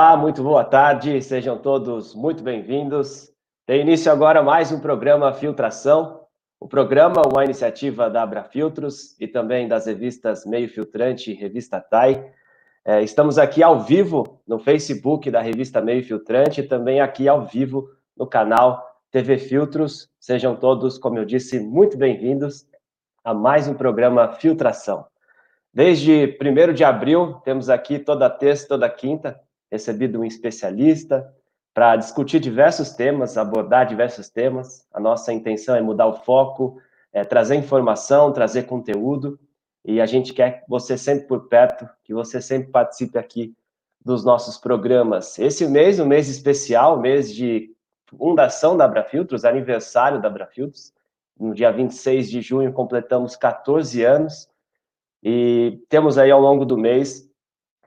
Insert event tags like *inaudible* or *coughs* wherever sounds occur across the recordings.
Olá, muito boa tarde, sejam todos muito bem-vindos. Tem início agora mais um programa Filtração, o programa uma iniciativa da Abra Filtros e também das revistas Meio Filtrante e Revista TAI. É, estamos aqui ao vivo no Facebook da revista Meio Filtrante e também aqui ao vivo no canal TV Filtros. Sejam todos, como eu disse, muito bem-vindos a mais um programa Filtração. Desde 1 de abril, temos aqui toda terça, toda quinta, recebido um especialista para discutir diversos temas, abordar diversos temas. A nossa intenção é mudar o foco, é trazer informação, trazer conteúdo, e a gente quer você sempre por perto, que você sempre participe aqui dos nossos programas. Esse mês, um mês especial, mês de fundação da Abrafiltros, aniversário da Abrafiltros. No dia 26 de junho completamos 14 anos e temos aí ao longo do mês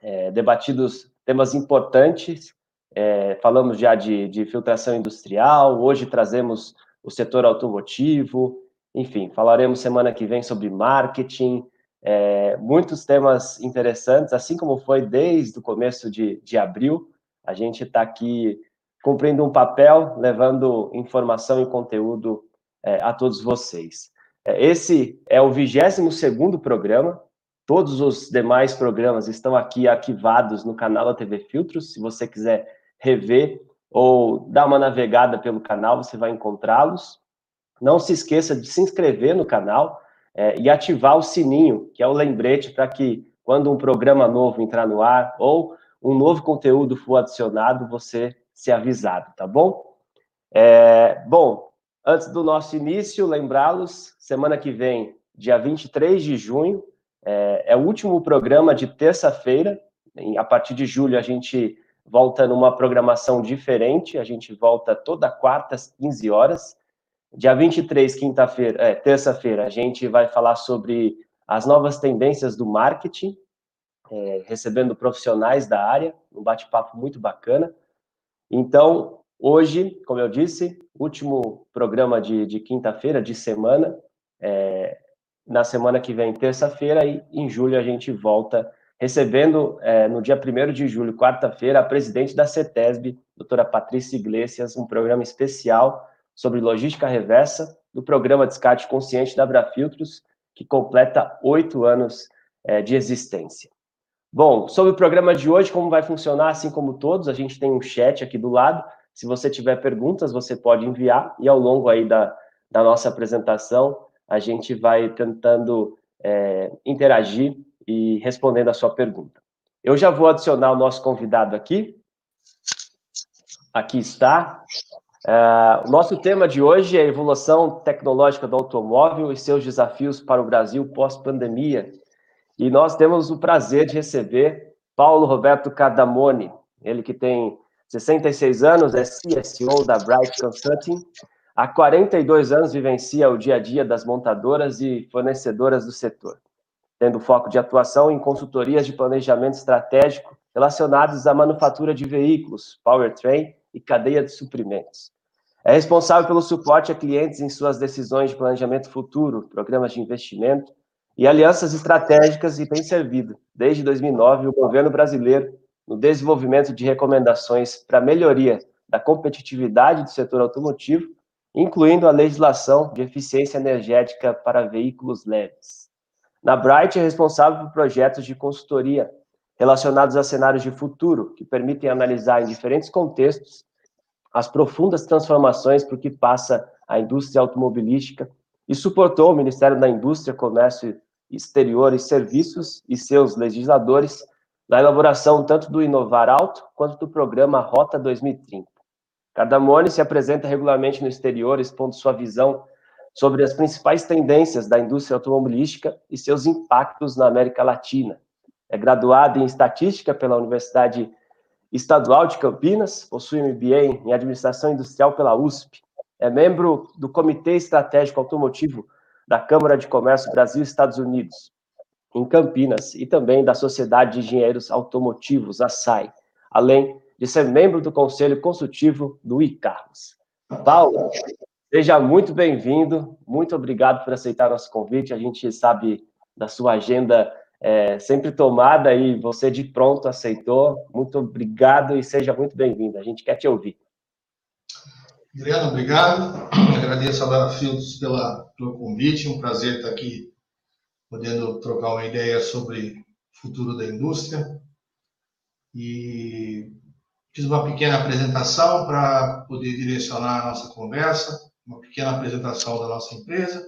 é, debatidos temas importantes. É, falamos já de, de filtração industrial, hoje trazemos o setor automotivo, enfim, falaremos semana que vem sobre marketing, é, muitos temas interessantes, assim como foi desde o começo de, de abril. A gente está aqui cumprindo um papel, levando informação e conteúdo é, a todos vocês. É, esse é o 22 segundo programa, Todos os demais programas estão aqui arquivados no canal da TV Filtros. Se você quiser rever ou dar uma navegada pelo canal, você vai encontrá-los. Não se esqueça de se inscrever no canal é, e ativar o sininho, que é o lembrete para que, quando um programa novo entrar no ar ou um novo conteúdo for adicionado, você ser avisado, tá bom? É, bom, antes do nosso início, lembrá-los, semana que vem, dia 23 de junho, é, é o último programa de terça-feira. A partir de julho, a gente volta numa programação diferente. A gente volta toda quarta às 15 horas. Dia 23, quinta-feira, é, terça-feira, a gente vai falar sobre as novas tendências do marketing, é, recebendo profissionais da área, um bate-papo muito bacana. Então, hoje, como eu disse, último programa de, de quinta-feira, de semana, é, na semana que vem, terça-feira, e em julho a gente volta recebendo, é, no dia 1 de julho, quarta-feira, a presidente da CETESB, doutora Patrícia Iglesias, um programa especial sobre logística reversa do programa Descarte Consciente da Abrafiltros, que completa oito anos é, de existência. Bom, sobre o programa de hoje, como vai funcionar, assim como todos, a gente tem um chat aqui do lado. Se você tiver perguntas, você pode enviar, e ao longo aí da, da nossa apresentação, a gente vai tentando é, interagir e respondendo a sua pergunta. Eu já vou adicionar o nosso convidado aqui. Aqui está. Uh, o nosso tema de hoje é a evolução tecnológica do automóvel e seus desafios para o Brasil pós-pandemia. E nós temos o prazer de receber Paulo Roberto Cardamone, ele que tem 66 anos, é CSO da Bright Consulting, Há 42 anos vivencia o dia a dia das montadoras e fornecedoras do setor, tendo foco de atuação em consultorias de planejamento estratégico relacionados à manufatura de veículos, powertrain e cadeia de suprimentos. É responsável pelo suporte a clientes em suas decisões de planejamento futuro, programas de investimento e alianças estratégicas e tem servido, desde 2009, o governo brasileiro no desenvolvimento de recomendações para melhoria da competitividade do setor automotivo incluindo a legislação de eficiência energética para veículos leves. Na Bright é responsável por projetos de consultoria relacionados a cenários de futuro, que permitem analisar em diferentes contextos as profundas transformações por que passa a indústria automobilística e suportou o Ministério da Indústria, Comércio Exterior e Serviços e seus legisladores na elaboração tanto do Inovar Alto quanto do programa Rota 2030. Cardamone se apresenta regularmente no exterior, expondo sua visão sobre as principais tendências da indústria automobilística e seus impactos na América Latina. É graduado em Estatística pela Universidade Estadual de Campinas, possui MBA em Administração Industrial pela USP, é membro do Comitê Estratégico Automotivo da Câmara de Comércio Brasil-Estados Unidos, em Campinas, e também da Sociedade de Engenheiros Automotivos, a SAI, além de ser membro do Conselho Consultivo do ICARMOS. Paulo, seja muito bem-vindo, muito obrigado por aceitar nosso convite. A gente sabe da sua agenda é, sempre tomada e você de pronto aceitou. Muito obrigado e seja muito bem-vindo. A gente quer te ouvir. Adriano, obrigado. Agradeço a Lara Fields pela, pelo convite. Um prazer estar aqui podendo trocar uma ideia sobre o futuro da indústria. E fiz uma pequena apresentação para poder direcionar a nossa conversa, uma pequena apresentação da nossa empresa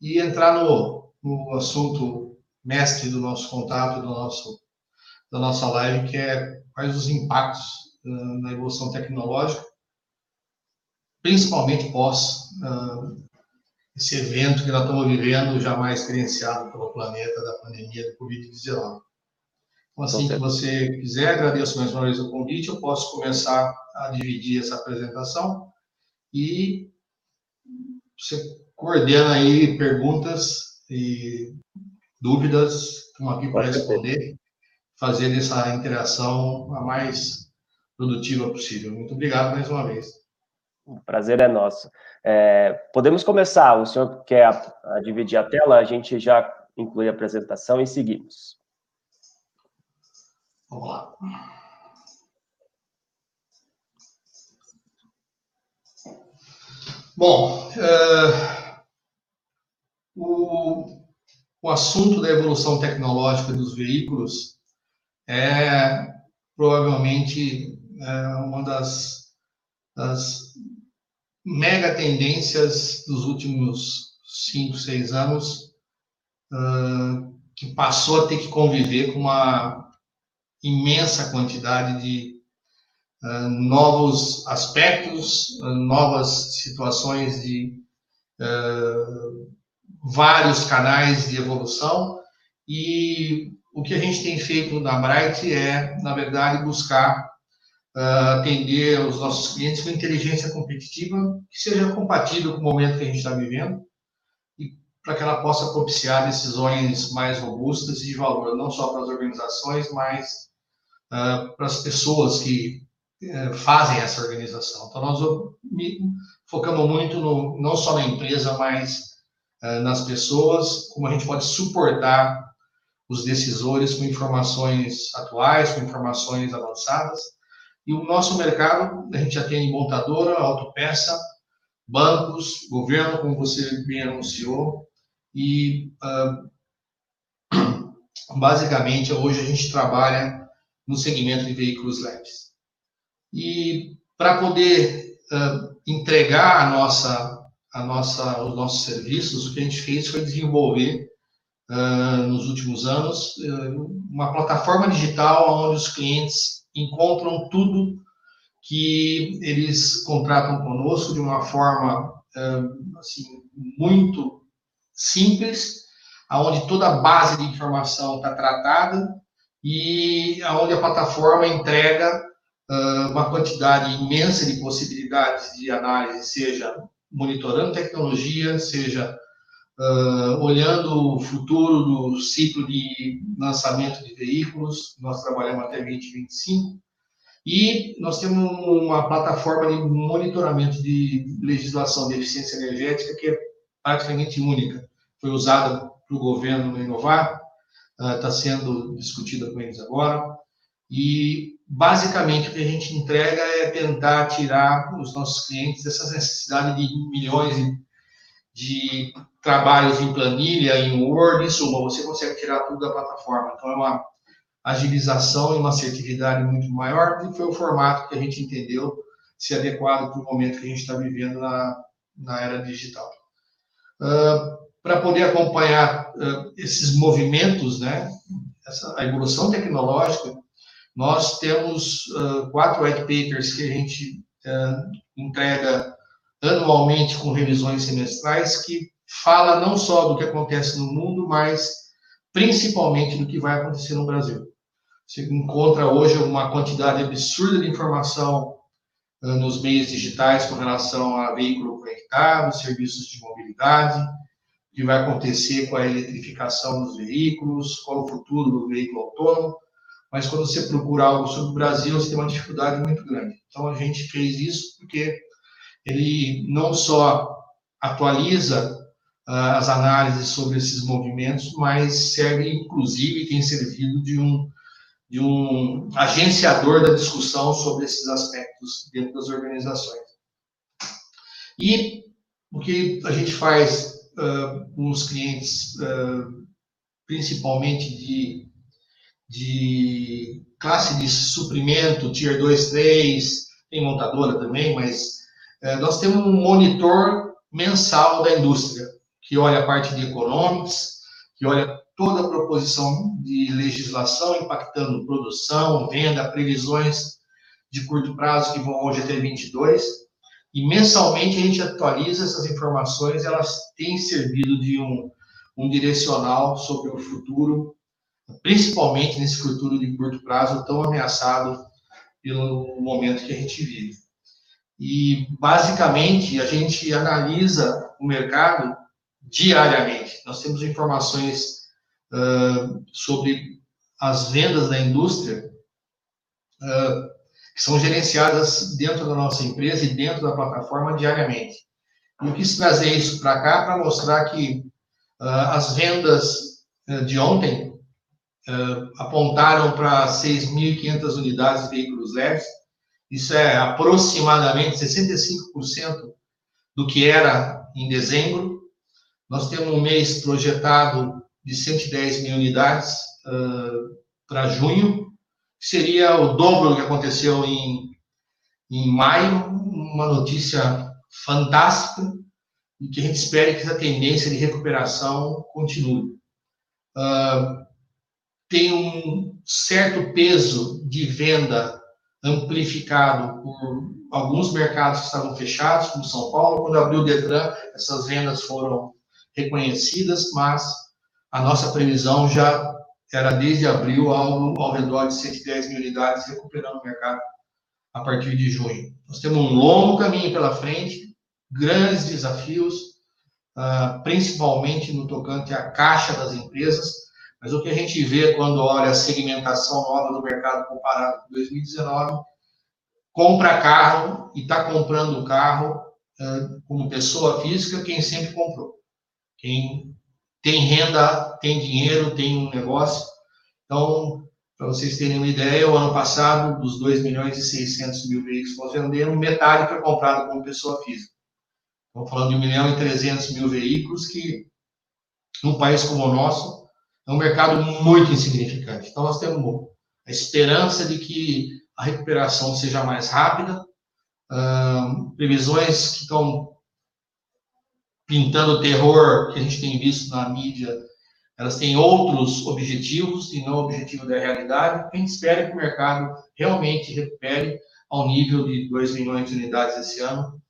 e entrar no, no assunto mestre do nosso contato, do nosso, da nossa live, que é quais os impactos uh, na evolução tecnológica principalmente pós uh, esse evento que nós estamos vivendo, jamais experienciado pelo planeta da pandemia do Covid-19. Então, assim que você quiser, agradeço mais uma vez o convite, eu posso começar a dividir essa apresentação e você coordena aí perguntas e dúvidas, estamos aqui para responder, fazer essa interação a mais produtiva possível. Muito obrigado mais uma vez. O prazer é nosso. É, podemos começar. O senhor quer a, a dividir a tela? A gente já inclui a apresentação e seguimos. Vamos lá. Bom, uh, o, o assunto da evolução tecnológica dos veículos é provavelmente é, uma das, das mega tendências dos últimos cinco, seis anos, uh, que passou a ter que conviver com uma imensa quantidade de uh, novos aspectos, uh, novas situações de vários canais de evolução. E o que a gente tem feito na Bright é, na verdade, buscar uh, atender os nossos clientes com inteligência competitiva que seja compatível com o momento que a gente está vivendo e para que ela possa propiciar decisões mais robustas e de valor, não só para as organizações, mas uh, para as pessoas que uh, fazem essa organização. Então, nós focamos muito no, não só na empresa, mas nas pessoas, como a gente pode suportar os decisores com informações atuais, com informações avançadas, e o nosso mercado, a gente já tem montadora, autopeça, bancos, governo, como você bem anunciou, e uh, *clears throat* basicamente hoje a gente trabalha no segmento de veículos leves. E para poder uh, entregar a nossa, a nossa, os nossos serviços, o que a gente fez foi desenvolver uh, nos últimos anos uma plataforma digital onde os clientes encontram tudo que eles contratam conosco de uma forma assim, muito simples, aonde toda a base de informação está tratada e aonde a plataforma entrega uma quantidade imensa de possibilidades de análise, seja monitorando tecnologia, seja uh, olhando o futuro do ciclo de lançamento de veículos, nós trabalhamos até 2025, e nós temos uma plataforma de monitoramento de legislação de eficiência energética que é praticamente única. Foi usada pelo governo inovar, está uh, sendo discutida com eles agora, e basicamente o que a gente entrega é tentar tirar os nossos clientes dessa necessidade de milhões de trabalhos em planilha, em Word, em suma, você consegue tirar tudo da plataforma. Então, é uma agilização e uma assertividade muito maior, e foi o formato que a gente entendeu se adequado para o momento que a gente está vivendo na, na era digital. Uh, para poder acompanhar uh, esses movimentos, né, essa, a evolução tecnológica, nós temos uh, quatro white papers que a gente entrega anualmente com revisões semestrais que fala não só do que acontece no mundo, mas principalmente do que vai acontecer no Brasil. Você encontra hoje uma quantidade absurda de informação uh, nos meios digitais com relação a veículo conectado, serviços de mobilidade, que vai acontecer com a eletrificação dos veículos, qual o futuro do veículo autônomo. Mas quando você procura algo sobre o Brasil, você tem uma dificuldade muito grande. Então a gente fez isso porque ele não só atualiza as análises sobre esses movimentos, mas serve, inclusive, tem servido de um, de um agenciador da discussão sobre esses aspectos dentro das organizações. E o que a gente faz uh, os clientes, uh, principalmente de, de classe de suprimento, Tier 2, 3, tem montadora também, mas uh, nós temos um monitor mensal da indústria que olha a parte de economics, que olha toda a proposição de legislação impactando produção, venda, previsões de curto prazo que vão ao GT 22. E mensalmente a gente atualiza essas informações, elas têm servido de um, um direcional sobre o futuro, principalmente nesse futuro de curto prazo tão ameaçado pelo momento que a gente vive. E, basicamente, a gente analisa o mercado diariamente. Nós temos informações uh, sobre as vendas da indústria uh, que são gerenciadas dentro da nossa empresa e dentro da plataforma diariamente. Eu quis trazer isso para cá para mostrar que uh, as vendas de ontem apontaram para 6.500 unidades de veículos leves. Isso é aproximadamente 65% do que era em dezembro nós temos um mês projetado de 110 mil unidades uh, para junho, seria o dobro do que aconteceu em, em maio, uma notícia fantástica e que a gente espera que essa tendência de recuperação continue. Uh, tem um certo peso de venda amplificado por alguns mercados que estavam fechados, como São Paulo. Quando abriu o Detran, essas vendas foram reconhecidas, mas a nossa previsão já era desde abril ao, ao redor de 110 mil unidades, recuperando o mercado a partir de junho. Nós temos um longo caminho pela frente, grandes desafios, uh, principalmente no tocante à caixa das empresas, mas o que a gente vê quando olha a segmentação nova do mercado comparado com 2019, compra carro e está comprando o carro uh, como pessoa física quem sempre comprou. Quem tem renda, tem dinheiro, tem um negócio. Então, para vocês terem uma ideia, o ano passado, dos 2 milhões e 600 mil veículos que nós vendemos, metade foi comprado como pessoa física. Estamos falando de 1 milhão e 300 mil veículos, que, num país como o nosso, é um mercado muito insignificante. Então, nós temos a esperança de que a recuperação seja mais rápida, previsões que estão pintando o terror que a gente tem visto na mídia, elas têm outros objetivos e não o objetivo da realidade. A gente espera que o mercado realmente recupere ao nível de 2 milhões de unidades esse ano,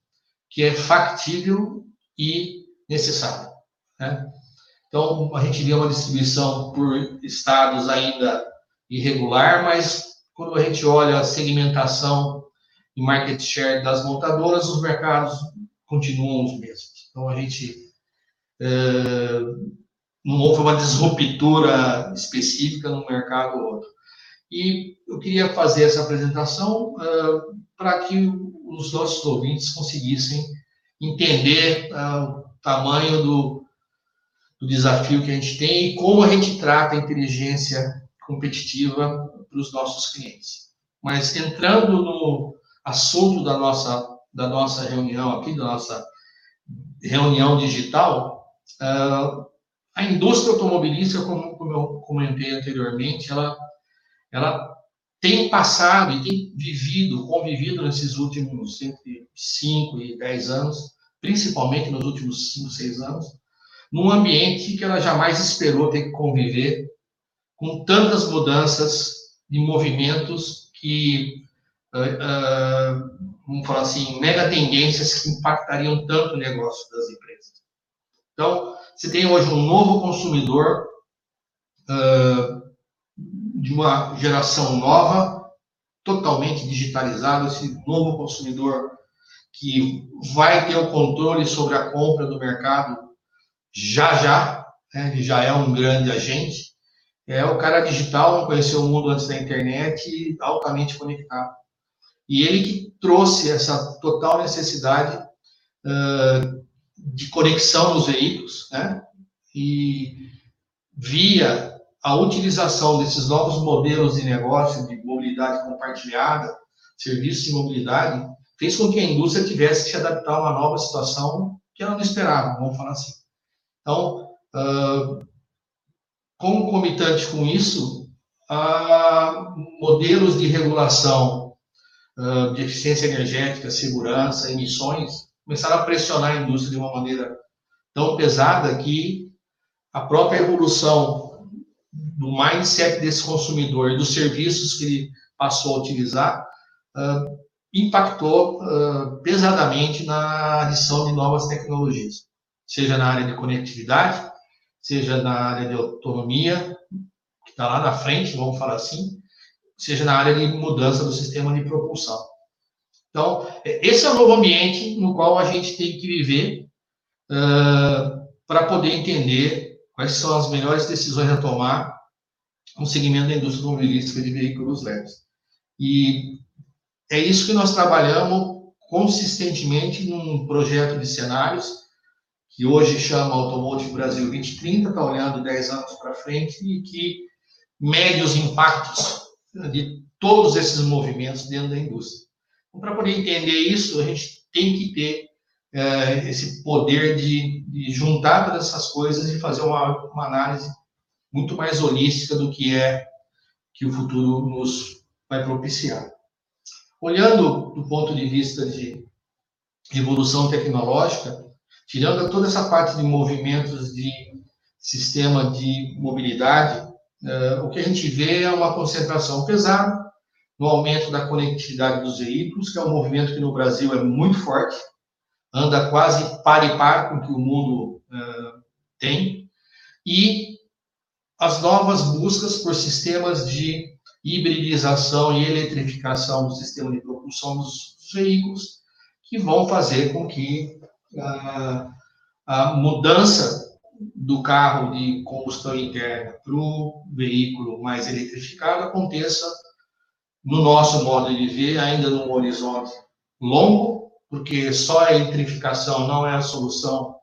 que é factível e necessário. Né? Então, a gente vê uma distribuição por estados ainda irregular, mas quando a gente olha a segmentação e market share das montadoras, os mercados continuam os mesmos. Então, a gente é, não houve uma disruptura específica no mercado ou outro. E eu queria fazer essa apresentação uh, para que os nossos ouvintes conseguissem entender uh, o tamanho do, do, desafio que a gente tem e como a gente trata a inteligência competitiva para os nossos clientes. Mas entrando no assunto da nossa, da nossa reunião aqui, da nossa reunião digital, uh, a indústria automobilística, como, como, eu comentei anteriormente, ela, ela tem passado e tem vivido, convivido nesses últimos entre 5 e 10 anos, principalmente nos últimos 5, 6 anos, num ambiente que ela jamais esperou ter que conviver com tantas mudanças de movimentos que uh, uh, vamos falar assim, mega tendências que impactariam tanto o negócio das empresas. Então, você tem hoje um novo consumidor uh, de uma geração nova, totalmente digitalizado, esse novo consumidor que vai ter o controle sobre a compra do mercado já já, né, ele já é um grande agente, é o cara digital, não conheceu o mundo antes da internet, altamente conectado. E ele que trouxe essa total necessidade uh, de conexão nos veículos, né? E via a utilização desses novos modelos de negócio de mobilidade compartilhada, serviços de mobilidade, fez com que a indústria tivesse que se adaptar a uma nova situação que ela não esperava, vamos falar assim. Então, uh, concomitante com isso, uh, modelos de regulação uh, de eficiência energética, segurança, emissões, começaram a pressionar a indústria de uma maneira tão pesada que a própria evolução do mindset desse consumidor, dos serviços que ele passou a utilizar, uh, impactou uh, pesadamente na adição de novas tecnologias, seja na área de conectividade, seja na área de autonomia, que está lá na frente, vamos falar assim, seja na área de mudança do sistema de propulsão. Então, esse é o novo ambiente no qual a gente tem que viver uh, para poder entender quais são as melhores decisões a tomar no segmento da indústria automobilística de veículos leves. E é isso que nós trabalhamos consistentemente num projeto de cenários que hoje chama Automotive Brasil 2030, está olhando 10 anos para frente e que mede os impactos de todos esses movimentos dentro da indústria. Então, para poder entender isso, a gente tem que ter é, esse poder de, de, juntar todas essas coisas e fazer uma, uma análise muito mais holística do que é que o futuro nos vai propiciar. Olhando do ponto de vista de evolução tecnológica, tirando toda essa parte de movimentos de sistema de mobilidade, uh, o que a gente vê é uma concentração pesada no aumento da conectividade dos veículos, que é um movimento que no Brasil é muito forte, anda quase par e par com o que o mundo uh, tem, e as novas buscas por sistemas de hibridização e eletrificação do sistema de propulsão dos veículos, que vão fazer com que a, a mudança do carro de combustão interna para o veículo mais eletrificado aconteça no nosso modo de ver, ainda num horizonte longo, porque só a eletrificação não é a solução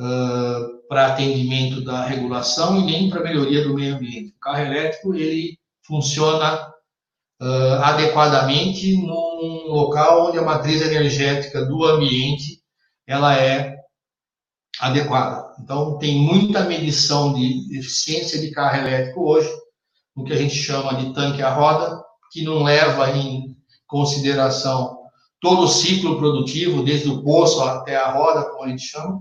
uh, para atendimento da regulação e nem para melhoria do meio ambiente. O carro elétrico ele funciona uh, adequadamente num local onde a matriz energética do ambiente ela é adequada. Então, tem muita medição de eficiência de carro elétrico hoje, no que a gente chama de tanque à roda, que não leva em consideração todo o ciclo produtivo, desde o poço até a roda, como a gente chama,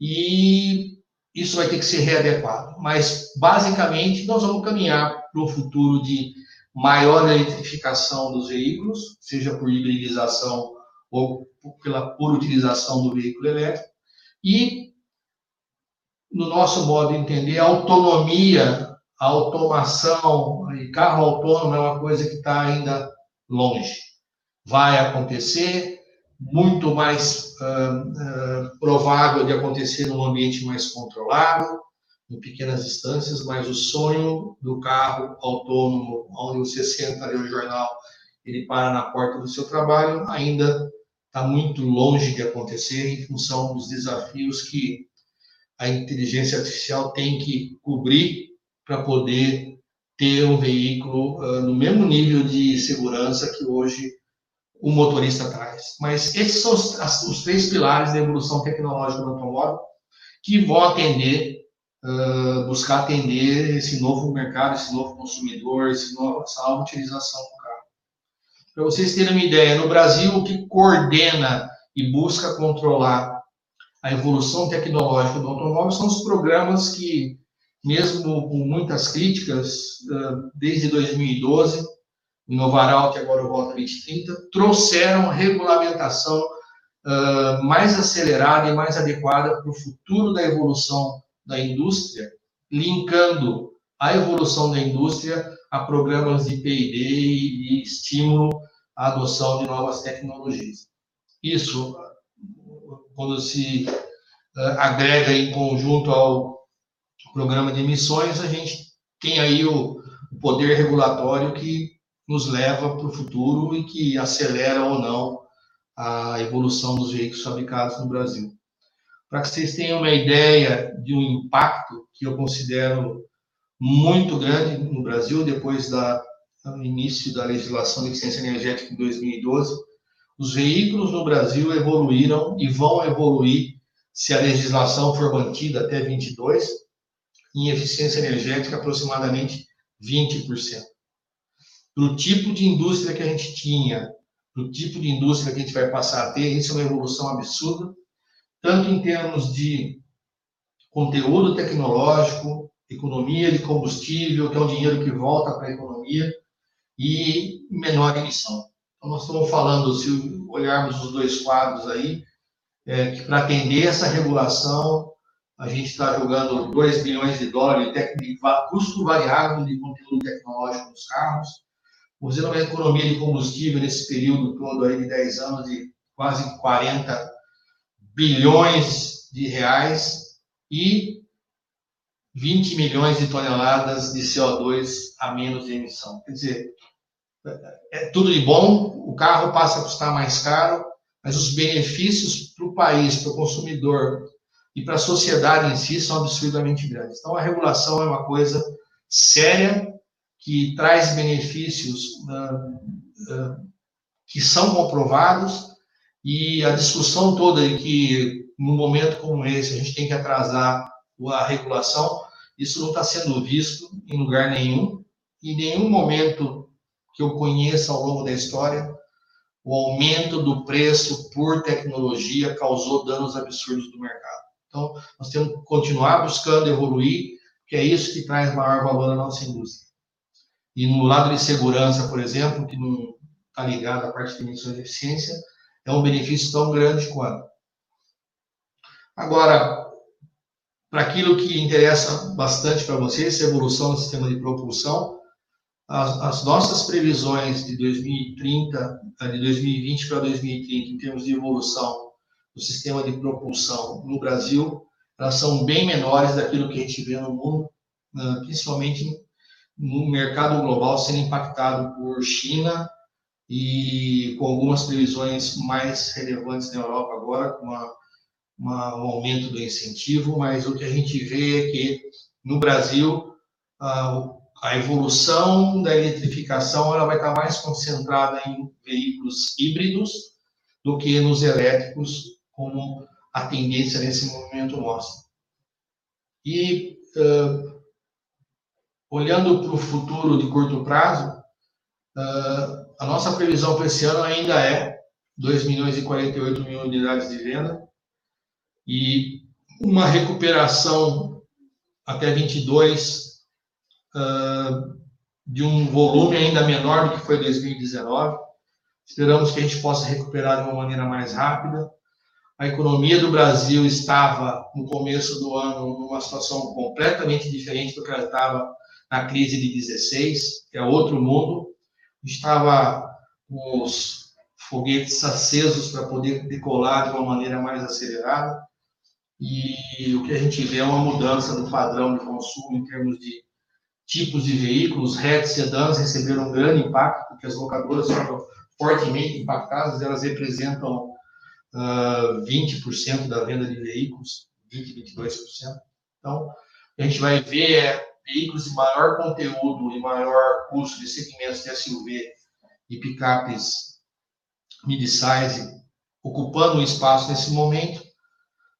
e isso vai ter que ser readequado. Mas, basicamente, nós vamos caminhar para um futuro de maior eletrificação dos veículos, seja por hibridização ou pela por utilização do veículo elétrico, e, no nosso modo de entender, a autonomia, a automação, e carro autônomo é uma coisa que está ainda longe. Vai acontecer, muito mais uh, uh, provável de acontecer num ambiente mais controlado, em pequenas distâncias, mas o sonho do carro autônomo, onde você senta ali o jornal, ele para na porta do seu trabalho, ainda está muito longe de acontecer em função dos desafios que a inteligência artificial tem que cobrir para poder ter um veículo uh, no mesmo nível de segurança que hoje o motorista traz. Mas esses são os, as, os três pilares da evolução tecnológica do automóvel que vão atender, uh, buscar atender esse novo mercado, esse novo consumidor, esse novo, essa nova utilização do. Para vocês terem uma ideia, no Brasil, o que coordena e busca controlar a evolução tecnológica do automóvel são os programas que, mesmo com muitas críticas, desde 2012, Inovaral, que agora volta 2030, trouxeram regulamentação mais acelerada e mais adequada para o futuro da evolução da indústria, linkando a evolução da indústria a programas de P&D e, estímulo à adoção de novas tecnologias. Isso, quando se uh, agrega em conjunto ao programa de emissões, a gente tem aí o poder regulatório que nos leva para o futuro e que acelera ou não a evolução dos veículos fabricados no Brasil. para que vocês tenham uma ideia de um impacto que eu considero muito grande no Brasil, depois da, início da legislação de eficiência energética em 2012, os veículos no Brasil evoluíram e vão evoluir, se a legislação for mantida até 22, em eficiência energética aproximadamente 20%. Do tipo de indústria que a gente tinha, do tipo de indústria que a gente vai passar a ter, isso é uma evolução absurda, tanto em termos de conteúdo tecnológico, economia de combustível, que é um dinheiro que volta para a economia, e menor emissão. Então, nós estamos falando, se olharmos os dois quadros aí, é, que para atender essa regulação, a gente está jogando 2 bilhões de dólares de custo variável de conteúdo tecnológico nos carros, fazendo uma economia de combustível nesse período todo aí de 10 anos de quase 40 bilhões de reais e 20 milhões de toneladas de CO2 a menos de emissão. Quer dizer, é tudo de bom, o carro passa a custar mais caro, mas os benefícios para o país, para o consumidor e para a sociedade em si são absurdamente grandes. Então, a regulação é uma coisa séria que traz benefícios uh, uh, que são comprovados e a discussão toda de que, num momento como esse, a gente tem que atrasar a regulação, isso não está sendo visto em lugar nenhum. Em nenhum momento que eu conheça ao longo da história, o aumento do preço por tecnologia causou danos absurdos do mercado. Então, nós temos que continuar buscando evoluir, que é isso que traz maior valor à nossa indústria. E no lado de segurança, por exemplo, que não está ligado à parte de emissões de eficiência, é um benefício tão grande quanto. Agora, para aquilo que interessa bastante para vocês, evolução do sistema de propulsão, as, as, nossas previsões de 2030, eh, de 2020 para 2030, em termos de evolução do sistema de propulsão no Brasil, elas são bem menores daquilo que a gente vê no mundo, né, principalmente no mercado global sendo impactado por China, e com algumas previsões mais relevantes na Europa agora, com uma, uma, um aumento do incentivo, mas o que a gente vê é que no Brasil a, a evolução da eletrificação ela vai estar mais concentrada em veículos híbridos do que nos elétricos, como a tendência nesse momento mostra. E uh, olhando para o futuro de curto prazo, uh, a nossa previsão para esse ano ainda é 2 milhões e 48 mil unidades de venda e uma recuperação até 22 uh, de um volume ainda menor do que foi 2019. Esperamos que a gente possa recuperar de uma maneira mais rápida. A economia do Brasil estava, no começo do ano, numa situação completamente diferente do que ela estava na crise de 16, que é outro mundo estava os foguetes acesos para poder decolar de uma maneira mais acelerada. E o que a gente vê é uma mudança do padrão de consumo em termos de tipos de veículos. Hatch sedãs receberam um grande impacto, porque as locadoras foram fortemente impactadas, elas representam uh, ah, 20% da venda de veículos, 20, 22%. Então, a gente vai ver é veículos de maior conteúdo e maior custo de segmentos de SUV e picapes mid-size ocupando um espaço nesse momento,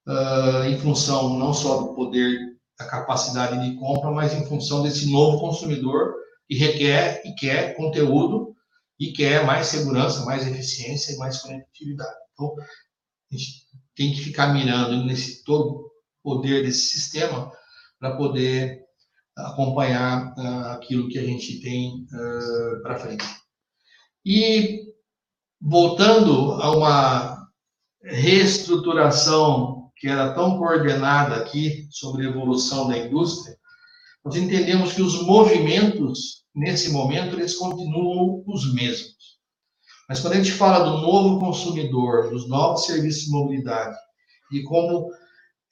uh, em função não só do poder, da capacidade de compra, mas em função desse novo consumidor que requer e quer conteúdo e quer mais segurança, mais eficiência e mais conectividade. Então, a gente tem que ficar mirando nesse todo poder desse sistema para poder acompanhar uh, aquilo que a gente tem uh, ah, para frente. E voltando a uma reestruturação que era tão coordenada aqui sobre a evolução da indústria, nós entendemos que os movimentos nesse momento eles continuam os mesmos. Mas quando a gente fala do novo consumidor, dos novos serviços de mobilidade e como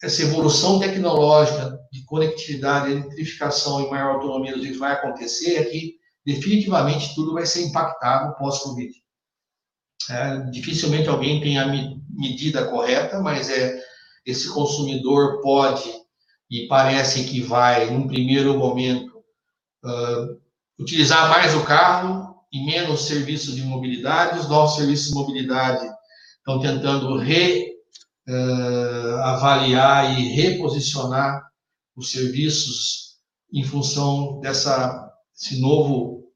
essa evolução tecnológica de conectividade, eletrificação e maior autonomia do jeito vai acontecer, é que definitivamente tudo vai ser impactado pós-Covid. É, dificilmente alguém tem a medida correta, mas é, esse consumidor pode e parece que vai, num primeiro momento, uh, utilizar mais o carro e menos serviços de mobilidade. Os novos serviços de mobilidade estão tentando reavaliar uh, e reposicionar os serviços em função dessa esse novo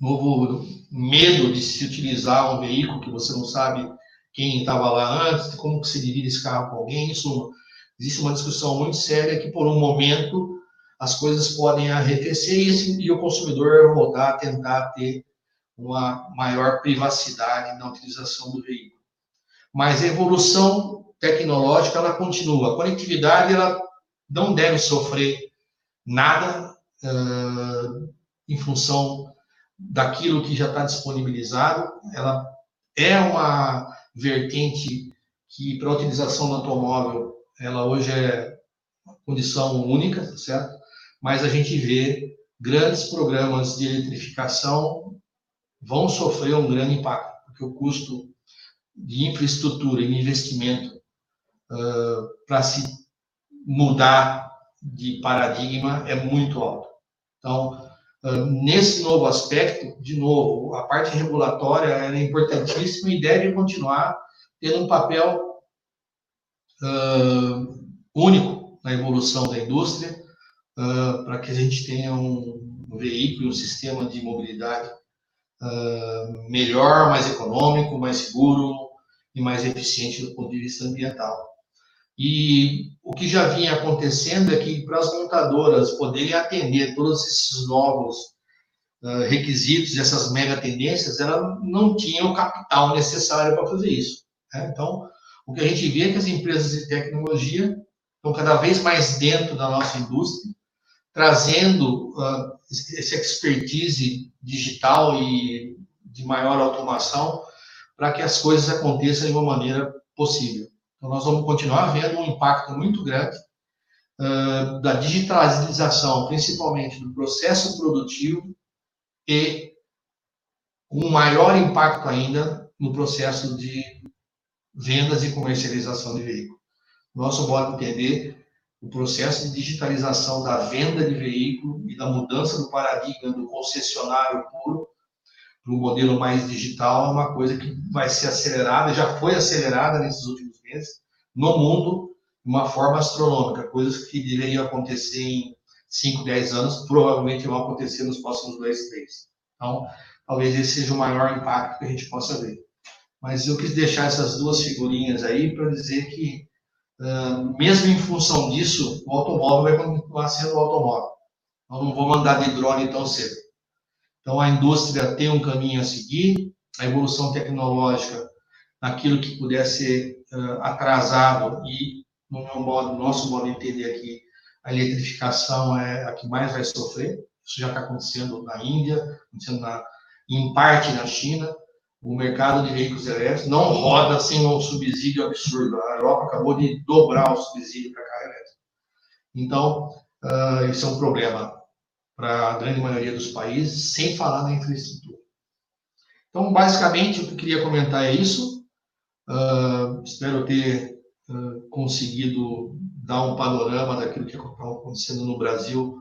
novo medo de se utilizar um veículo que você não sabe quem estava lá antes, como que se divide esse carro com alguém, isso existe uma discussão muito séria que por um momento as coisas podem arrefecer e, e o consumidor voltar a tentar ter uma maior privacidade na utilização do veículo. Mas a evolução tecnológica ela continua. A conectividade ela não deve sofrer nada uh, em função daquilo que já está disponibilizado. Ela é uma vertente que, para a utilização do automóvel, ela hoje é uma condição única, tá certo? Mas a gente vê grandes programas de eletrificação vão sofrer um grande impacto, porque o custo de infraestrutura e investimento uh, para se mudar de paradigma é muito alto. Então, nesse novo aspecto, de novo, a parte regulatória é importantíssima e deve continuar tendo um papel uh, único na evolução da indústria, uh, para que a gente tenha um, um veículo, um sistema de mobilidade uh, melhor, mais econômico, mais seguro e mais eficiente do ponto de vista ambiental. E o que já vinha acontecendo é que para as montadoras poderem atender todos esses novos uh, requisitos, essas mega tendências, ela não tinha o capital necessário para fazer isso. Né? Então, o que a gente vê é que as empresas de tecnologia estão cada vez mais dentro da nossa indústria, trazendo uh, esse expertise digital e de maior automação para que as coisas aconteçam de uma maneira possível. Então, nós vamos continuar vendo um impacto muito grande uh, da digitalização, principalmente do processo produtivo e um maior impacto ainda no processo de vendas e comercialização de veículos. Nosso modo de entender, o processo de digitalização da venda de veículo e da mudança do paradigma do concessionário puro para um modelo mais digital é uma coisa que vai ser acelerada, já foi acelerada nesses últimos no mundo, de uma forma astronômica, coisas que deveriam acontecer em 5, 10 anos, provavelmente vão acontecer nos próximos 2, 3. Então, talvez esse seja o maior impacto que a gente possa ver. Mas eu quis deixar essas duas figurinhas aí para dizer que, uh, mesmo em função disso, o automóvel vai continuar sendo automóvel. Nós não vamos andar de drone tão cedo. Então, a indústria tem um caminho a seguir, a evolução tecnológica, naquilo que puder ser uh, atrasado e, no meu modo, nosso modo de entender aqui, a eletrificação é a que mais vai sofrer. Isso já está acontecendo na Índia, acontecendo na, em parte na China. O mercado de veículos elétricos não roda sem um subsídio absurdo. A Europa acabou de dobrar o subsídio para carro elétrico. Então, uh, isso é um problema para a grande maioria dos países, sem falar na infraestrutura. Então, basicamente, o que eu queria comentar é isso. Uh, espero ter uh, conseguido dar um panorama daquilo que está acontecendo no Brasil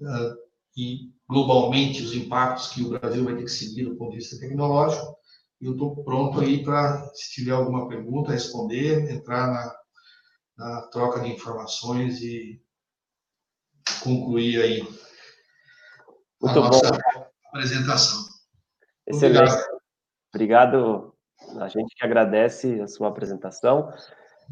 uh, e globalmente os impactos que o Brasil vai ter que seguir do ponto de vista tecnológico. Eu estou pronto aí para, se tiver alguma pergunta, responder, entrar na, na troca de informações e concluir aí a Muito nossa bom. apresentação. Excelente. Obrigado. Obrigado a gente que agradece a sua apresentação.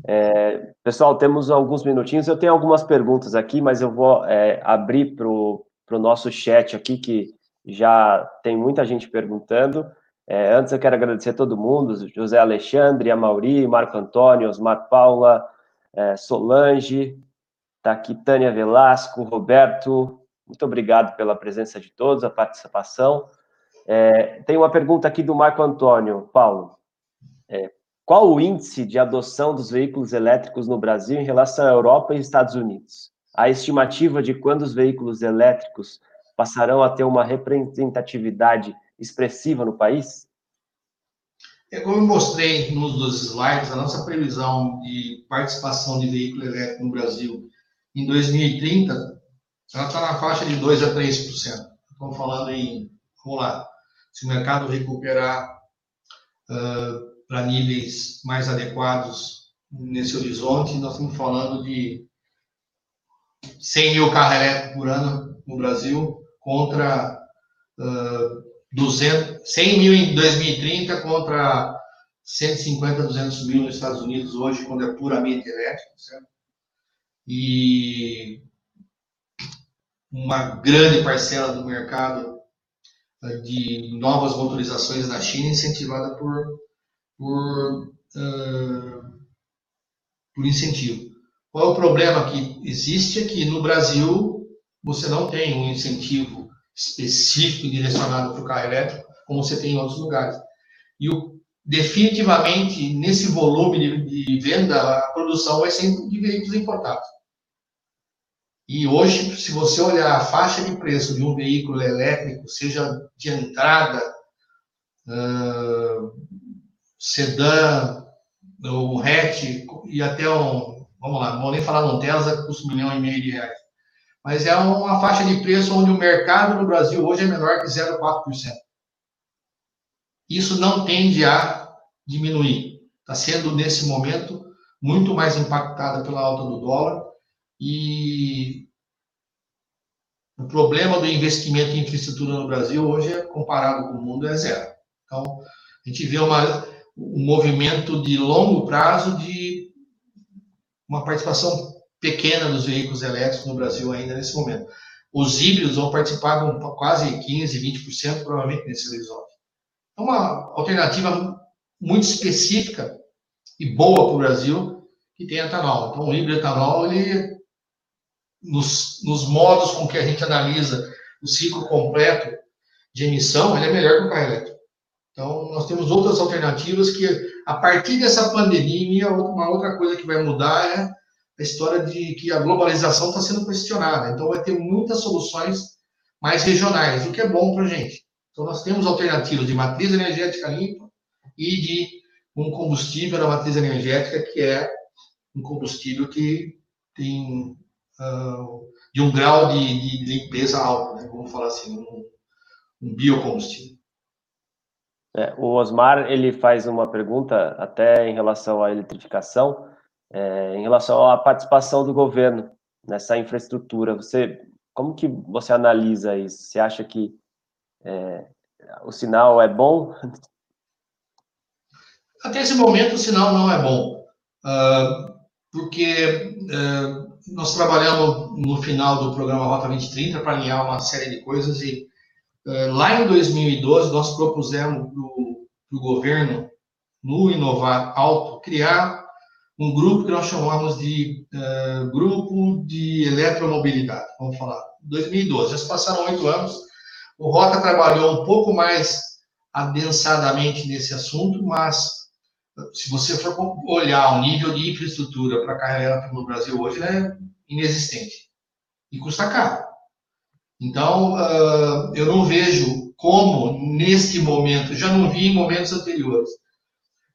É, pessoal, temos alguns minutinhos. Eu tenho algumas perguntas aqui, mas eu vou é, abrir para o nosso chat aqui, que já tem muita gente perguntando. É, antes eu quero agradecer a todo mundo, José Alexandre, a Marco Antônio, Osmar Paula, é, Solange, está aqui Tânia Velasco, Roberto, muito obrigado pela presença de todos, a participação. É, tem uma pergunta aqui do Marco Antônio, Paulo. É, qual o índice de adoção dos veículos elétricos no Brasil em relação à Europa e Estados Unidos? A estimativa de quando os veículos elétricos passarão a ter uma representatividade expressiva no país? É como eu mostrei nos dos slides, a nossa previsão de participação de veículo elétrico no Brasil em 2030, ela está na faixa de 2 a 3%. Estamos falando em, vamos lá, se o mercado recuperar uh, para níveis mais adequados nesse horizonte, nós estamos falando de 100 mil carros elétricos por ano no Brasil contra uh, 200, 100 mil em 2030 contra 150, 200 mil nos Estados Unidos hoje, quando é puramente elétrico, certo? E uma grande parcela do mercado de novas motorizações na China incentivada por, por, uh, por incentivo. Qual é o problema que existe? É que no Brasil você não tem um incentivo específico direcionado para o carro elétrico, como você tem em outros lugares. E o, definitivamente, nesse volume de, de venda, a produção vai ser de veículos importados. E hoje, se você olhar a faixa de preço de um veículo elétrico, seja de entrada, uh, sedã, um hatch e até um, vamos lá, não vou nem falar que custa um milhão e meio de reais. Mas é uma faixa de preço onde o mercado no Brasil hoje é menor que 0,4%. Isso não tende a diminuir. Está sendo, nesse momento, muito mais impactada pela alta do dólar e o problema do investimento em infraestrutura no Brasil hoje, comparado com o mundo, é zero. Então, a gente vê uma, um movimento de longo prazo de uma participação pequena dos veículos elétricos no Brasil ainda nesse momento. Os híbridos vão participar com quase 15, 20% provavelmente nesse horizonte. É uma alternativa muito específica e boa para o Brasil que tem etanol. Então, o híbrido etanol, ele nos, nos modos com que a gente analisa o ciclo completo de emissão, ele é melhor que o carro elétrico. Então, nós temos outras alternativas que, a partir dessa pandemia, uma outra coisa que vai mudar é a história de que a globalização está sendo questionada. Então, vai ter muitas soluções mais regionais, o que é bom para a gente. Então, nós temos alternativas de matriz energética limpa e de um combustível da matriz energética, que é um combustível que tem de um grau de, de limpeza alto, né? vamos falar assim, um, um biocombustível. É, o Osmar ele faz uma pergunta até em relação à eletrificação, é, em relação à participação do governo nessa infraestrutura. Você, como que você analisa isso? Você acha que é, o sinal é bom? Até esse momento o sinal não é bom, uh, porque uh, nós trabalhamos no final do programa Rota 2030 para alinhar uma série de coisas e lá em 2012 nós propusemos para o governo, no Inovar Alto, criar um grupo que nós chamamos de uh, Grupo de Eletromobilidade, vamos falar, 2012. Já se passaram oito anos, o Rota trabalhou um pouco mais adensadamente nesse assunto, mas se você for olhar o nível de infraestrutura para carregar no Brasil hoje, é inexistente. E custa caro. Então, uh, eu não vejo como, neste momento, já não vi em momentos anteriores,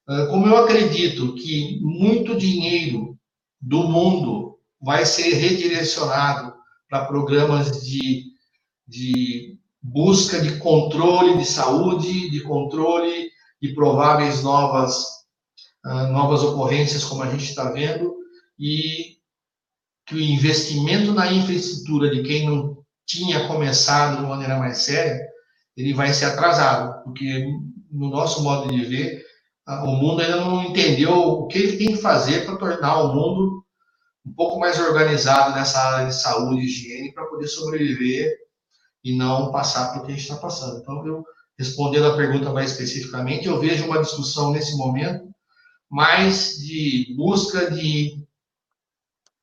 uh, como eu acredito que muito dinheiro do mundo vai ser redirecionado para programas de, de busca de controle de saúde, de controle de prováveis novas ah, novas ocorrências, como a gente está vendo, e que o investimento na infraestrutura de quem não tinha começado de maneira mais séria, ele vai ser atrasado, porque no nosso modo de ver, o mundo ainda não entendeu o que ele tem que fazer para tornar o mundo um pouco mais organizado nessa área de saúde e higiene para poder sobreviver e não passar pelo que a gente está passando. Então, eu respondendo a pergunta mais especificamente, eu vejo uma discussão nesse momento mas de busca de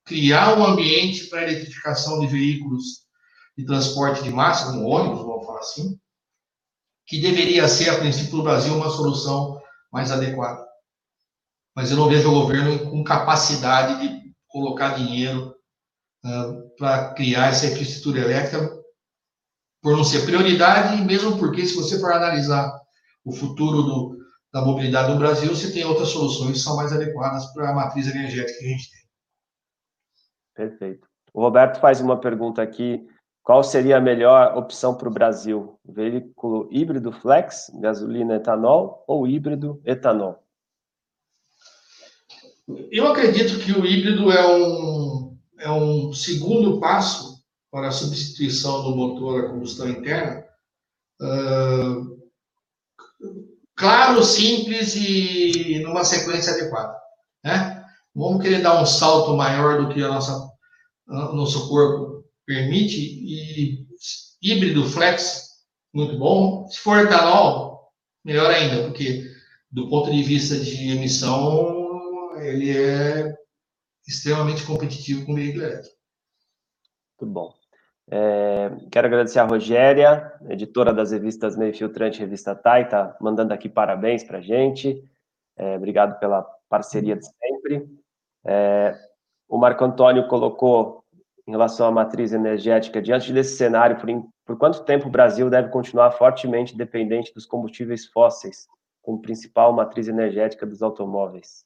criar um ambiente para a eletrificação de veículos de transporte de massa, como ônibus, vamos falar assim, que deveria ser, a princípio, no Brasil, uma solução mais adequada. Mas eu não vejo o governo com capacidade de colocar dinheiro uh, para criar essa infraestrutura elétrica, por não ser prioridade, mesmo porque, se você for analisar o futuro do, da mobilidade no Brasil, você tem outras soluções que são mais adequadas para a matriz energética que a gente tem. Perfeito. O Roberto faz uma pergunta aqui: qual seria a melhor opção para o Brasil? Veículo híbrido flex, gasolina etanol ou híbrido etanol? Eu acredito que o híbrido é um, é um segundo passo para a substituição do motor a combustão interna. Uh, claro, simples e numa sequência adequada. Né? Vamos querer dar um salto maior do que a nossa, o nosso corpo permite e híbrido flex, muito bom. Se for etanol, melhor ainda, porque do ponto de vista de emissão, ele é extremamente competitivo com o veículo elétrico. Muito bom. É, quero agradecer a Rogéria, editora das revistas Meio Filtrante e Revista TAI, está mandando aqui parabéns para a gente. É, obrigado pela parceria de sempre. É, o Marco Antônio colocou em relação à matriz energética, diante desse cenário, por, por quanto tempo o Brasil deve continuar fortemente dependente dos combustíveis fósseis, como principal matriz energética dos automóveis?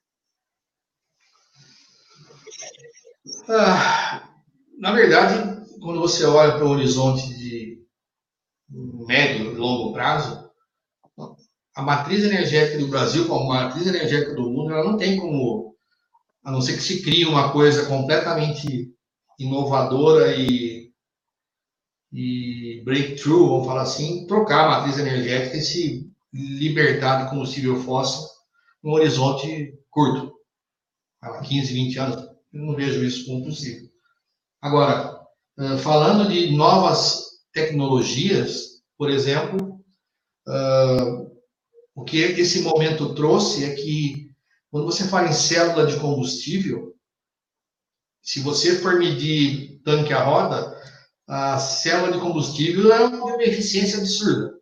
Ah, na verdade, quando você olha para o horizonte de médio e longo prazo, a matriz energética do Brasil, como a matriz energética do mundo, ela não tem como, a não ser que se crie uma coisa completamente inovadora e, e breakthrough, vamos falar assim, trocar a matriz energética e se libertar de combustível fóssil num horizonte curto, 15, 20 anos. Eu não vejo isso como possível. Agora, falando de novas tecnologias, por exemplo, o que esse momento trouxe é que quando você fala em célula de combustível, se você for medir tanque a roda, a célula de combustível é uma eficiência absurda.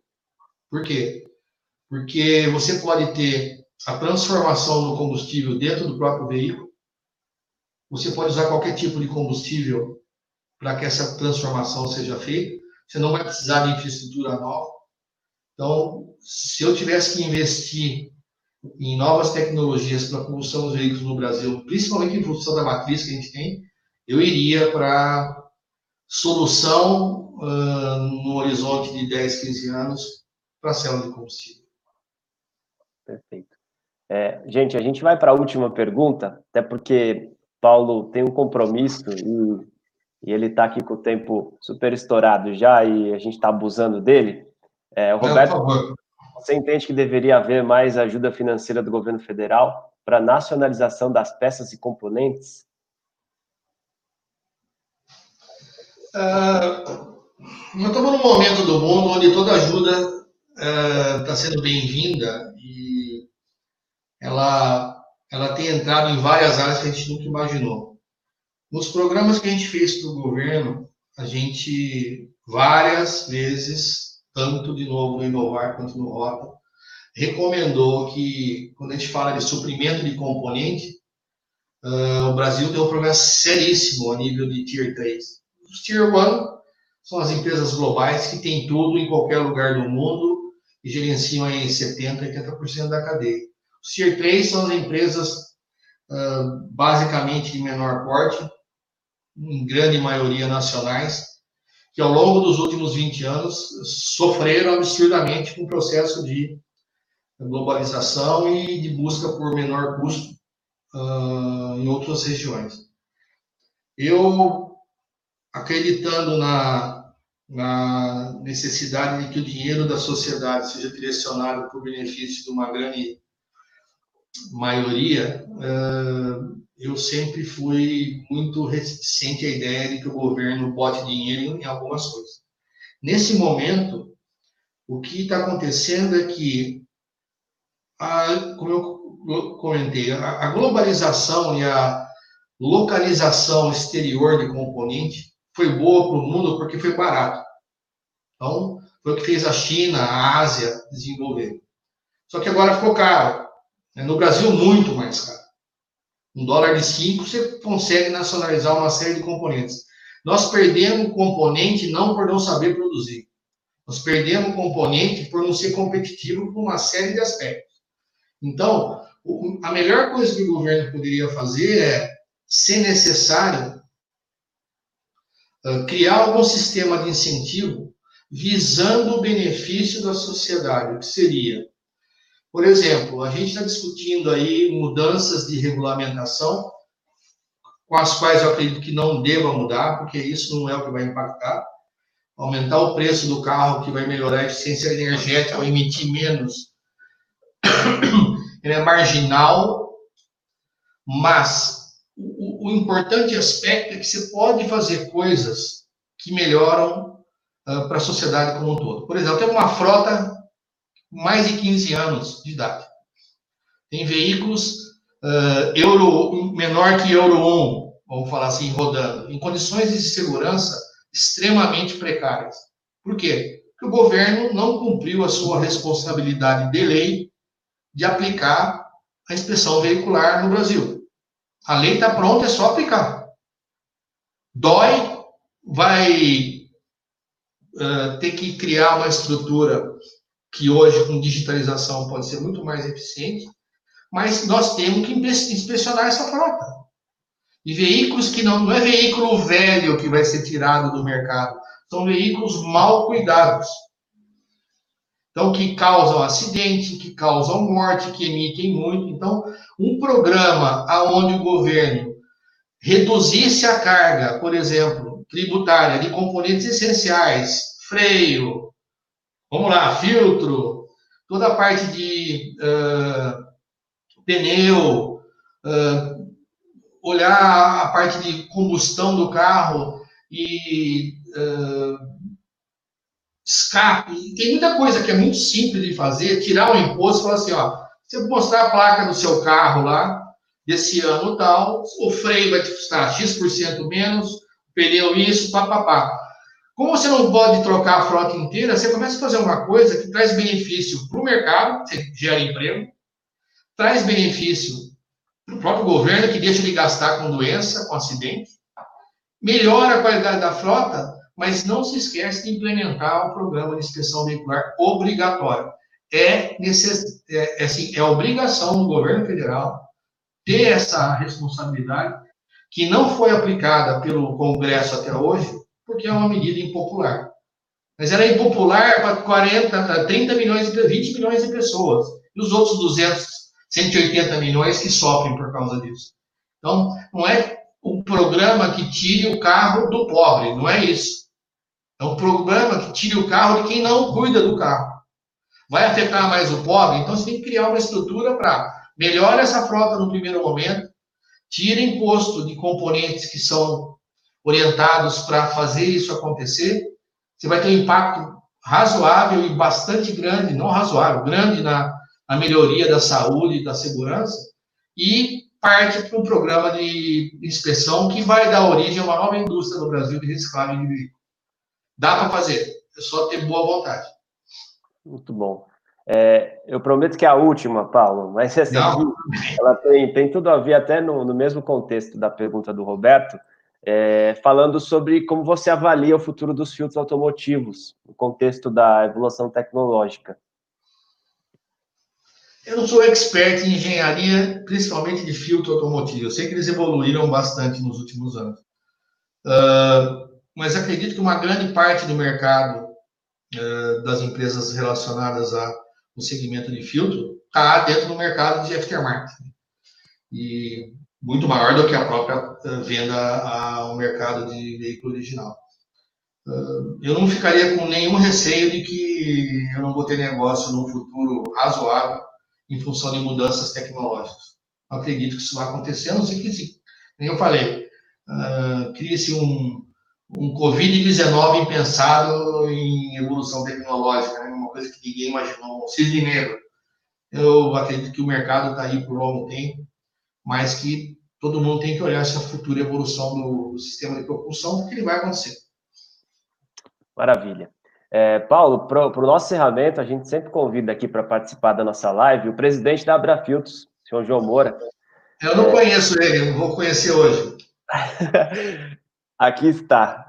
Por quê? Porque você pode ter a transformação do combustível dentro do próprio veículo, você pode usar qualquer tipo de combustível para que essa transformação seja feita. Você não vai precisar de infraestrutura nova. Então, se eu tivesse que investir em novas tecnologias para a propulsão dos veículos no Brasil, principalmente em função da matriz que a gente tem, eu iria para solução uh, no horizonte de 10, 15 anos para a célula de combustível. Perfeito. É, gente, a gente vai para a última pergunta, até porque Paulo tem um compromisso e e ele está aqui com o tempo super estourado já e a gente está abusando dele. É, o Roberto, Não, você entende que deveria haver mais ajuda financeira do governo federal para nacionalização das peças e componentes? Uh, nós estamos num momento do mundo onde toda ajuda está uh, sendo bem-vinda e ela, ela tem entrado em várias áreas que a gente nunca imaginou. Nos programas que a gente fez para o governo, a gente várias vezes, tanto de novo no Inovar quanto no Rota, recomendou que, quando a gente fala de suprimento de componente, uh, o Brasil tem um problema seríssimo a nível de Tier 3. Os Tier 1 são as empresas globais que têm tudo em qualquer lugar do mundo e gerenciam aí 70%, 80% da cadeia. Os Tier 3 são as empresas uh, basicamente de menor porte, em grande maioria nacionais, que ao longo dos últimos 20 anos sofreram absurdamente com o processo de globalização e de busca por menor custo uh, em outras regiões. Eu, acreditando na, na necessidade de que o dinheiro da sociedade seja direcionado para o benefício de uma grande maioria, uh, eu sempre fui muito reticente à ideia de que o governo bote dinheiro em algumas coisas. Nesse momento, o que está acontecendo é que, a, como eu comentei, a, a globalização e a localização exterior de componente foi boa para o mundo porque foi barato. Então, foi o que fez a China, a Ásia desenvolver. Só que agora ficou caro. No Brasil, muito mais caro um dólar de 5, você consegue nacionalizar uma série de componentes. Nós perdemos componente não por não saber produzir. Nós perdemos componente por não ser competitivo com uma série de aspectos. Então, a melhor coisa que o governo poderia fazer é, se necessário, criar algum sistema de incentivo visando o benefício da sociedade, que seria, por exemplo, a gente está discutindo aí mudanças de regulamentação, com as quais eu acredito que não deva mudar, porque isso não é o que vai impactar. Aumentar o preço do carro, que vai melhorar a eficiência energética, ou emitir menos, *coughs* ele é marginal, mas o, o importante aspecto é que você pode fazer coisas que melhoram uh, para a sociedade como um todo. Por exemplo, tem uma frota mais de 15 anos de idade. Tem veículos uh, Euro menor que Euro 1, vamos falar assim, rodando, em condições de segurança extremamente precárias. Por quê? Porque o governo não cumpriu a sua responsabilidade de lei de aplicar a inspeção veicular no Brasil. A lei está pronta, é só aplicar. Dói, vai uh, ter que criar uma estrutura que hoje, com digitalização, pode ser muito mais eficiente, mas nós temos que inspecionar essa frota. E veículos que não, não é veículo velho que vai ser tirado do mercado, são veículos mal cuidados. Então, que causam acidente, que causam morte, que emitem muito. Então, um programa aonde o governo reduzisse a carga, por exemplo, tributária de componentes essenciais, freio, vamos lá, filtro, toda a parte de uh, pneu, uh, olhar a parte de combustão do carro e uh, escape. Tem muita coisa que é muito simples de fazer, tirar o imposto e falar assim, ó, você mostrar a placa do seu carro lá, desse ano tal, o freio vai te custar X% menos, o pneu isso, papapá. Como você não pode trocar a frota inteira, você começa a fazer uma coisa que traz benefício para o mercado, você gera emprego, traz benefício para o próprio governo, que deixa de gastar com doença, com acidente, melhora a qualidade da frota, mas não se esquece de implementar o programa de inspeção veicular obrigatório. É, necess... é, é, assim, é obrigação do governo federal ter essa responsabilidade, que não foi aplicada pelo Congresso até hoje, porque é uma medida impopular. Mas ela é impopular para 40, 30 milhões, 20 milhões de pessoas. E os outros 200, 180 milhões que sofrem por causa disso. Então, não é um programa que tire o carro do pobre, não é isso. É um programa que tire o carro de quem não cuida do carro. Vai afetar mais o pobre? Então você tem que criar uma estrutura para melhorar essa frota no primeiro momento, tira imposto de componentes que são orientados para fazer isso acontecer. Você vai ter um impacto razoável e bastante grande, não razoável, grande na, na melhoria da saúde e da segurança, e parte para um programa de inspeção que vai dar origem a uma nova indústria no Brasil de reciclagem de veículos. Dá para fazer, é só ter boa vontade. Muito bom. É, eu prometo que é a última, Paulo, mas essa aqui, ela tem, tem tudo a ver até no, no mesmo contexto da pergunta do Roberto, é, falando sobre como você avalia o futuro dos filtros automotivos, no contexto da evolução tecnológica. Eu não sou expert em engenharia, principalmente de filtro automotivo. Eu sei que eles evoluíram bastante nos últimos anos. Uh, mas acredito que uma grande parte do mercado uh, das empresas relacionadas ao segmento de filtro está dentro do mercado de aftermarket. E muito maior do que a própria eh, venda ao mercado de veículo original. Uh, eu não ficaria com nenhum receio de que eu não vou ter negócio no futuro razoável em função de mudanças tecnológicas. Acredito que isso vai acontecer, não ser que, sim. nem eu falei, uh, crie-se um, um Covid-19 impensado em evolução tecnológica, né? uma coisa que ninguém imaginou, um cisne negro. Eu acredito que o mercado está aí por longo tempo, mas que todo mundo tem que olhar essa futura evolução do, do sistema de propulsão, porque ele vai acontecer. Maravilha. É, Paulo, para o nosso encerramento, a gente sempre convida aqui para participar da nossa live o presidente da Abrafiltros, o senhor João Moura. Eu não é... conheço ele, não vou conhecer hoje. *laughs* Aqui está.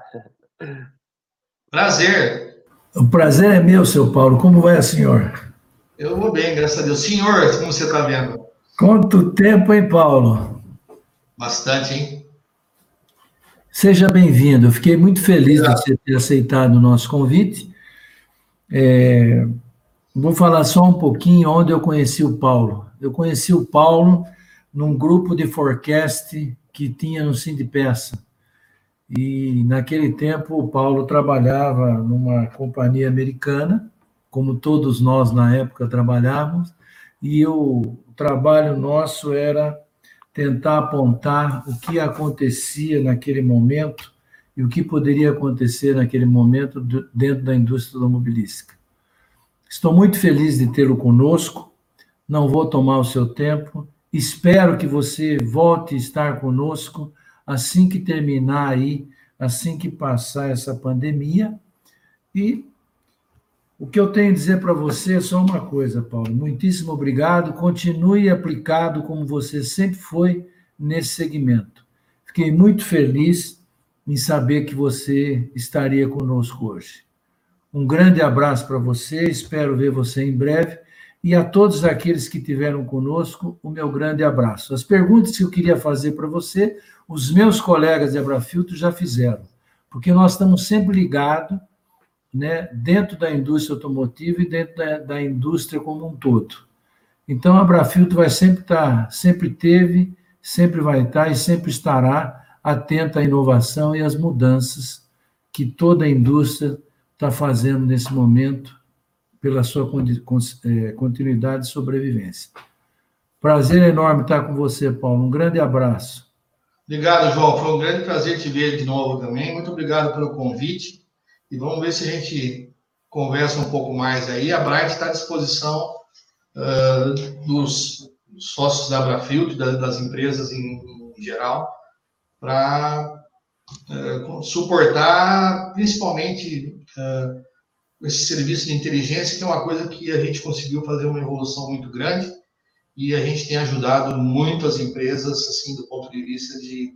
Prazer. O prazer é meu, seu Paulo. Como vai a senhora? Eu vou bem, graças a Deus. Senhor, como você está vendo? Quanto tempo, hein, Paulo? Bastante, hein? Seja bem-vindo. Fiquei muito feliz Obrigado. de você ter aceitado o nosso convite. É, vou falar só um pouquinho onde eu conheci o Paulo. Eu conheci o Paulo num grupo de forecast que tinha no Sindpeça. E naquele tempo o Paulo trabalhava numa companhia americana, como todos nós na época trabalhávamos, e o trabalho nosso era tentar apontar o que acontecia naquele momento e o que poderia acontecer naquele momento dentro da indústria automobilística. Estou muito feliz de tê-lo conosco, não vou tomar o seu tempo, espero que você volte a estar conosco assim que terminar aí, assim que passar essa pandemia. E o que eu tenho a dizer para você é só uma coisa, Paulo. Muitíssimo obrigado. Continue aplicado como você sempre foi nesse segmento. Fiquei muito feliz em saber que você estaria conosco hoje. Um grande abraço para você, espero ver você em breve. E a todos aqueles que tiveram conosco, o meu grande abraço. As perguntas que eu queria fazer para você, os meus colegas de Abrafiltro já fizeram, porque nós estamos sempre ligados né, dentro da indústria automotiva e dentro da, da indústria como um todo. Então, a Abrafiltro vai sempre estar, tá, sempre teve, sempre vai estar tá e sempre estará atenta à inovação e às mudanças que toda a indústria está fazendo nesse momento pela sua é, continuidade e sobrevivência. Prazer enorme estar com você, Paulo. Um grande abraço. Obrigado, João. Foi um grande prazer te ver de novo também. Muito obrigado pelo convite. E vamos ver se a gente conversa um pouco mais aí. A Bright está à disposição uh, dos sócios da Abrafiltro, das empresas em, em geral, para uh, suportar principalmente uh, esse serviço de inteligência, que é uma coisa que a gente conseguiu fazer uma evolução muito grande e a gente tem ajudado muito as empresas, assim, do ponto de vista de,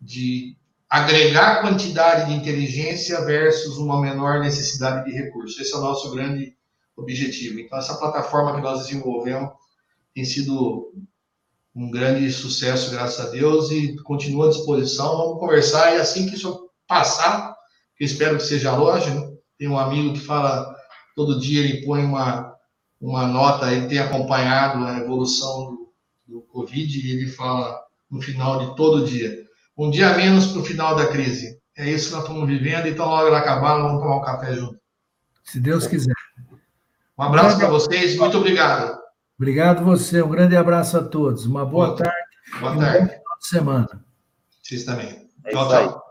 de agregar quantidade de inteligência versus uma menor necessidade de recursos. Esse é o nosso grande objetivo. Então, essa plataforma que nós desenvolvemos tem sido um grande sucesso, graças a Deus, e continua à disposição. Vamos conversar e assim que isso passar, que espero que seja longe, né? tem um amigo que fala, todo dia ele põe uma, uma nota, ele tem acompanhado a evolução do, do Covid e ele fala no final de todo dia, um dia menos para o final da crise. É isso que nós estamos vivendo, então logo ela acabar, vamos tomar um café junto. Se Deus quiser. Um abraço para vocês, muito obrigado. Obrigado você, um grande abraço a todos. Uma boa, boa tarde. Boa tarde. Um bom final de semana. Vocês também. É tchau, tchau.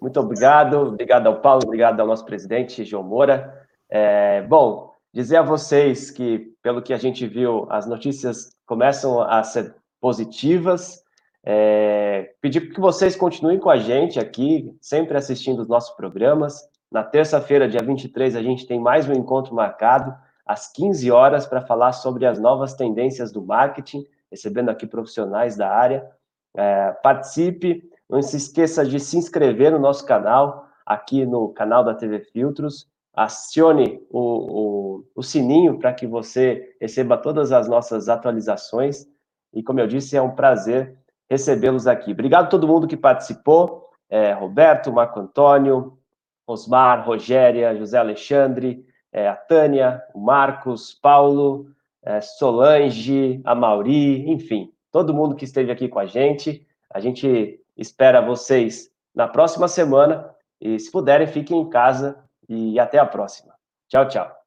Muito obrigado, obrigado ao Paulo, obrigado ao nosso presidente, João Moura. É, bom, dizer a vocês que, pelo que a gente viu, as notícias começam a ser positivas. É, pedir que vocês continuem com a gente aqui, sempre assistindo os nossos programas. Na terça-feira, dia 23, a gente tem mais um encontro marcado, às 15 horas, para falar sobre as novas tendências do marketing, recebendo aqui profissionais da área. É, participe, não se esqueça de se inscrever no nosso canal, aqui no canal da TV Filtros acione o, o, o sininho para que você receba todas as nossas atualizações. E, como eu disse, é um prazer recebê-los aqui. Obrigado a todo mundo que participou: é, Roberto, Marco Antônio, Osmar, Rogéria, José Alexandre, é, a Tânia, o Marcos, Paulo, é, Solange, a Mauri, enfim, todo mundo que esteve aqui com a gente. A gente espera vocês na próxima semana e, se puderem, fiquem em casa e até a próxima. Tchau, tchau.